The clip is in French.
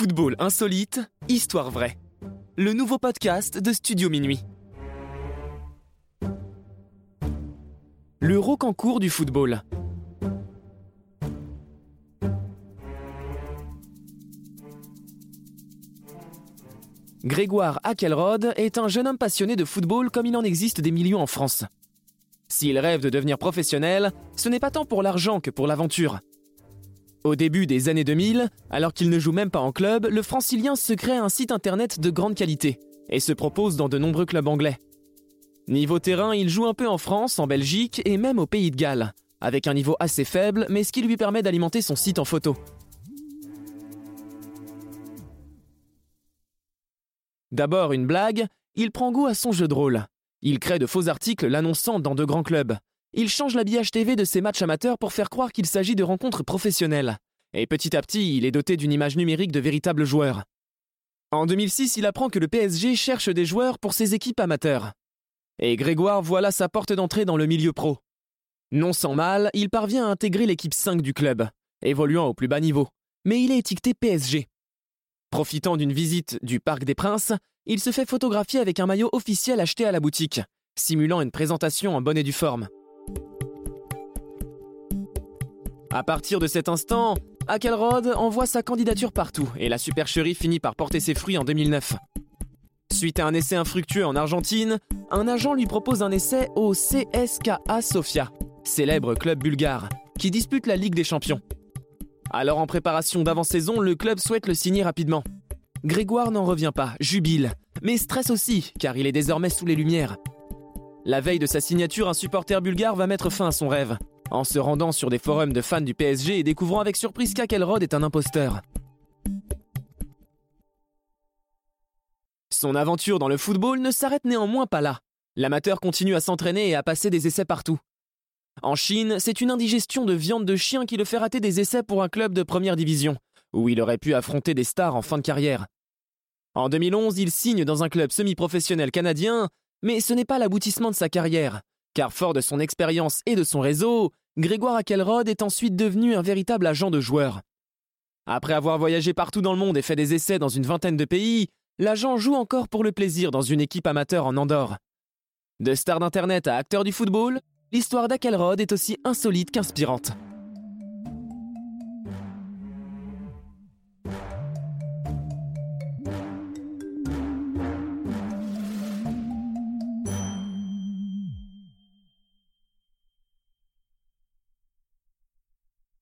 Football insolite, histoire vraie. Le nouveau podcast de Studio Minuit. Le rocancourt du football. Grégoire Akelrod est un jeune homme passionné de football comme il en existe des millions en France. S'il rêve de devenir professionnel, ce n'est pas tant pour l'argent que pour l'aventure. Au début des années 2000, alors qu'il ne joue même pas en club, le francilien se crée un site internet de grande qualité et se propose dans de nombreux clubs anglais. Niveau terrain, il joue un peu en France, en Belgique et même au Pays de Galles, avec un niveau assez faible, mais ce qui lui permet d'alimenter son site en photo. D'abord une blague, il prend goût à son jeu de rôle. Il crée de faux articles l'annonçant dans de grands clubs. Il change l'habillage TV de ses matchs amateurs pour faire croire qu'il s'agit de rencontres professionnelles. Et petit à petit, il est doté d'une image numérique de véritables joueurs. En 2006, il apprend que le PSG cherche des joueurs pour ses équipes amateurs. Et Grégoire voit là sa porte d'entrée dans le milieu pro. Non sans mal, il parvient à intégrer l'équipe 5 du club, évoluant au plus bas niveau. Mais il est étiqueté PSG. Profitant d'une visite du Parc des Princes, il se fait photographier avec un maillot officiel acheté à la boutique, simulant une présentation en bonne et due forme. À partir de cet instant, Akelrod envoie sa candidature partout et la supercherie finit par porter ses fruits en 2009. Suite à un essai infructueux en Argentine, un agent lui propose un essai au CSKA Sofia, célèbre club bulgare, qui dispute la Ligue des Champions. Alors en préparation d'avant-saison, le club souhaite le signer rapidement. Grégoire n'en revient pas, jubile, mais stresse aussi, car il est désormais sous les lumières. La veille de sa signature, un supporter bulgare va mettre fin à son rêve en se rendant sur des forums de fans du PSG et découvrant avec surprise qu'Akelrod est un imposteur. Son aventure dans le football ne s'arrête néanmoins pas là. L'amateur continue à s'entraîner et à passer des essais partout. En Chine, c'est une indigestion de viande de chien qui le fait rater des essais pour un club de première division, où il aurait pu affronter des stars en fin de carrière. En 2011, il signe dans un club semi-professionnel canadien, mais ce n'est pas l'aboutissement de sa carrière, car fort de son expérience et de son réseau, Grégoire Akelrod est ensuite devenu un véritable agent de joueur. Après avoir voyagé partout dans le monde et fait des essais dans une vingtaine de pays, l'agent joue encore pour le plaisir dans une équipe amateur en Andorre. De star d'internet à acteur du football, l'histoire d'Akelrod est aussi insolite qu'inspirante.